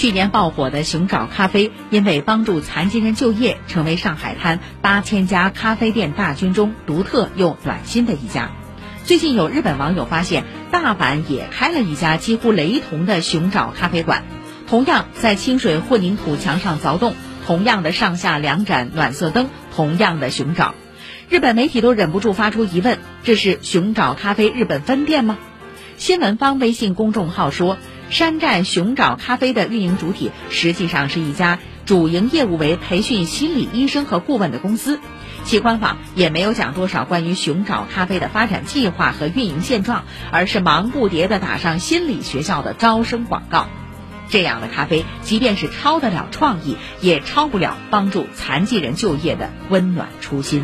去年爆火的熊爪咖啡，因为帮助残疾人就业，成为上海滩八千家咖啡店大军中独特又暖心的一家。最近有日本网友发现，大阪也开了一家几乎雷同的熊爪咖啡馆，同样在清水混凝土墙上凿洞，同样的上下两盏暖色灯，同样的熊爪。日本媒体都忍不住发出疑问：这是熊爪咖啡日本分店吗？新闻方微信公众号说，山寨熊爪咖啡的运营主体实际上是一家主营业务为培训心理医生和顾问的公司。其官网也没有讲多少关于熊爪咖啡的发展计划和运营现状，而是忙不迭地打上心理学校的招生广告。这样的咖啡，即便是超得了创意，也超不了帮助残疾人就业的温暖初心。